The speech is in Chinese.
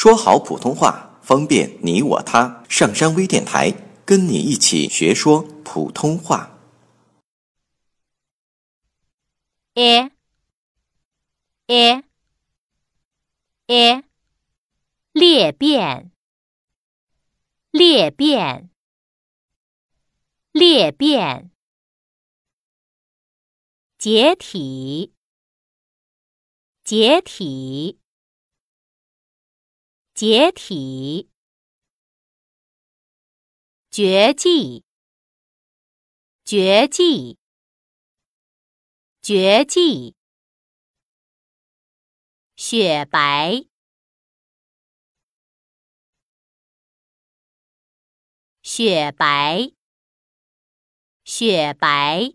说好普通话，方便你我他。上山微电台跟你一起学说普通话。a a a 裂变。裂变。裂变。解体。解体。解体。绝技。绝技。绝技。雪白。雪白。雪白。